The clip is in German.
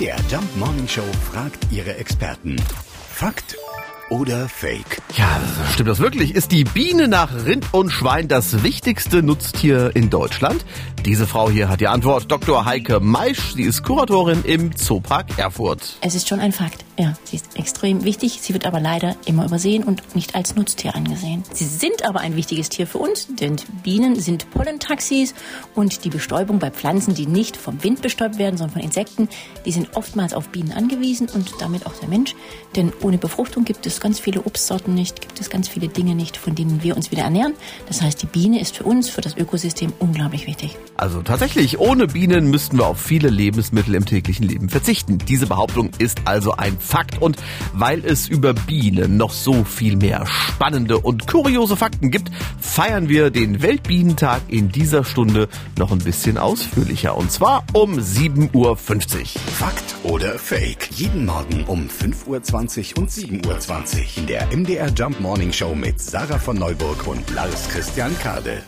MDR Jump Morning Show fragt ihre Experten. Fakt oder Fake? Ja, stimmt das wirklich? Ist die Biene nach Rind und Schwein das wichtigste Nutztier in Deutschland? Diese Frau hier hat die Antwort. Dr. Heike Meisch, sie ist Kuratorin im Zoopark Erfurt. Es ist schon ein Fakt. Ja, sie ist extrem wichtig. Sie wird aber leider immer übersehen und nicht als Nutztier angesehen. Sie sind aber ein wichtiges Tier für uns, denn Bienen sind Pollentaxis und die Bestäubung bei Pflanzen, die nicht vom Wind bestäubt werden, sondern von Insekten, die sind oftmals auf Bienen angewiesen und damit auch der Mensch. Denn ohne Befruchtung gibt es ganz viele Obstsorten nicht, gibt es ganz viele Dinge nicht, von denen wir uns wieder ernähren. Das heißt, die Biene ist für uns, für das Ökosystem unglaublich wichtig. Also tatsächlich, ohne Bienen müssten wir auf viele Lebensmittel im täglichen Leben verzichten. Diese Behauptung ist also ein Fakt. Und weil es über Bienen noch so viel mehr spannende und kuriose Fakten gibt, feiern wir den Weltbienentag in dieser Stunde noch ein bisschen ausführlicher. Und zwar um 7.50 Uhr. Fakt oder Fake? Jeden Morgen um 5.20 Uhr und 7.20 Uhr in der MDR Jump Morning Show mit Sarah von Neuburg und Lars Christian Kade.